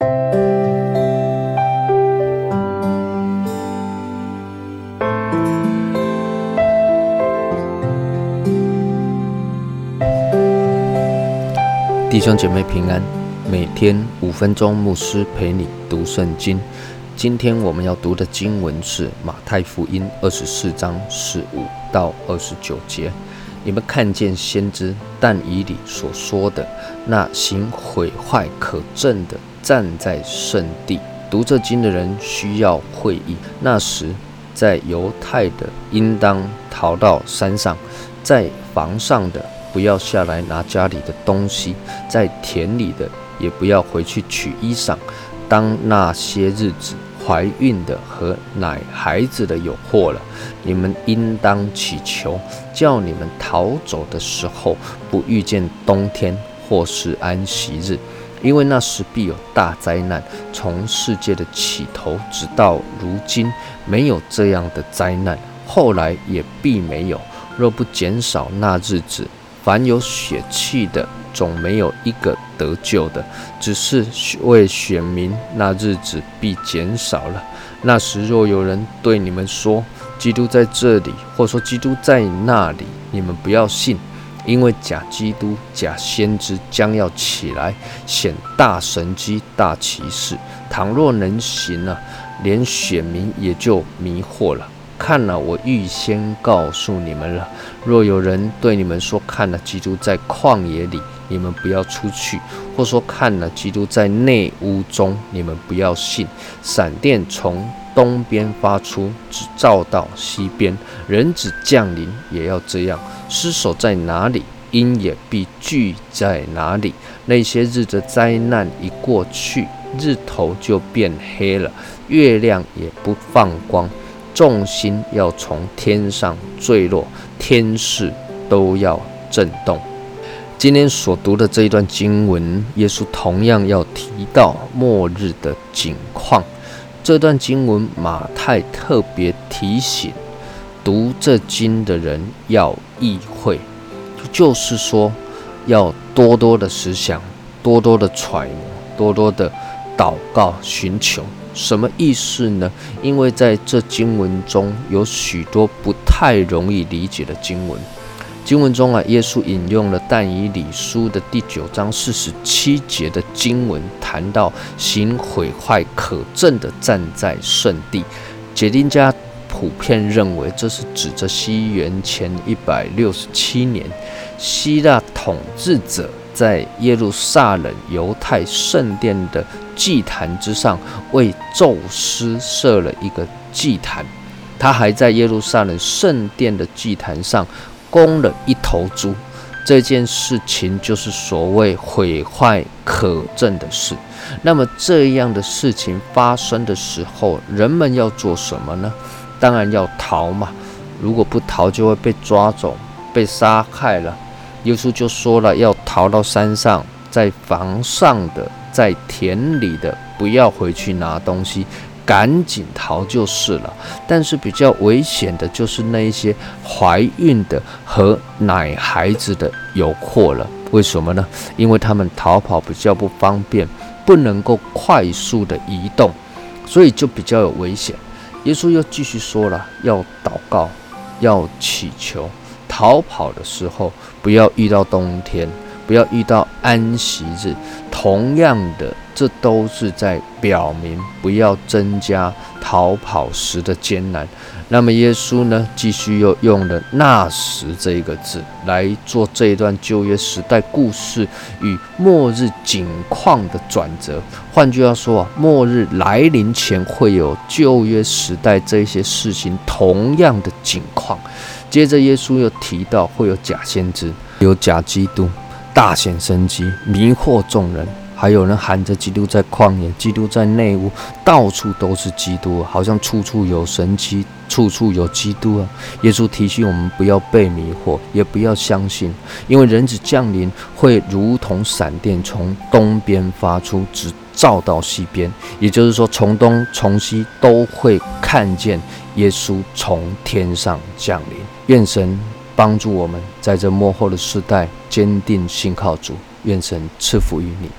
弟兄姐妹平安，每天五分钟，牧师陪你读圣经。今天我们要读的经文是马太福音二十四章十五到二十九节。你们看见先知但以理所说的那行毁坏可证的，站在圣地。读这经的人需要会意。那时在犹太的，应当逃到山上；在房上的。不要下来拿家里的东西，在田里的也不要回去取衣裳。当那些日子，怀孕的和奶孩子的有祸了，你们应当祈求，叫你们逃走的时候不遇见冬天或是安息日，因为那时必有大灾难。从世界的起头直到如今，没有这样的灾难，后来也必没有。若不减少那日子，凡有血气的，总没有一个得救的，只是为选民，那日子必减少了。那时若有人对你们说，基督在这里，或说基督在那里，你们不要信，因为假基督、假先知将要起来，显大神机、大奇事。倘若能行呢，连选民也就迷惑了。看了，我预先告诉你们了。若有人对你们说看了基督在旷野里，你们不要出去；或说看了基督在内屋中，你们不要信。闪电从东边发出，只照到西边。人子降临也要这样。尸首在哪里，鹰也必聚在哪里。那些日的灾难一过去，日头就变黑了，月亮也不放光。重心要从天上坠落，天势都要震动。今天所读的这一段经文，耶稣同样要提到末日的景况。这段经文，马太特别提醒读这经的人要意会，就是说要多多的思想，多多的揣摩，多多的祷告寻求。什么意思呢？因为在这经文中有许多不太容易理解的经文。经文中啊，耶稣引用了但以理书的第九章四十七节的经文，谈到行毁坏可证的站在圣地。解经家普遍认为，这是指着西元前一百六十七年，希腊统治者在耶路撒冷犹太圣殿的。祭坛之上为宙斯设了一个祭坛，他还在耶路撒冷圣殿的祭坛上供了一头猪。这件事情就是所谓毁坏可证的事。那么这样的事情发生的时候，人们要做什么呢？当然要逃嘛。如果不逃，就会被抓走、被杀害了。耶稣就说了，要逃到山上，在房上的。在田里的不要回去拿东西，赶紧逃就是了。但是比较危险的就是那一些怀孕的和奶孩子的有祸了。为什么呢？因为他们逃跑比较不方便，不能够快速的移动，所以就比较有危险。耶稣又继续说了，要祷告，要祈求，逃跑的时候不要遇到冬天。不要遇到安息日，同样的，这都是在表明不要增加逃跑时的艰难。那么耶稣呢，继续又用了“那时”这一个字来做这一段旧约时代故事与末日景况的转折。换句话说啊，末日来临前会有旧约时代这些事情同样的景况。接着耶稣又提到会有假先知，有假基督。大显神机，迷惑众人。还有人喊着基督在旷野，基督在内屋，到处都是基督，好像处处有神机，处处有基督啊！耶稣提醒我们不要被迷惑，也不要相信，因为人子降临会如同闪电从东边发出，直照到西边。也就是说，从东从西都会看见耶稣从天上降临。愿神。帮助我们在这幕后的时代坚定信靠主，愿神赐福于你。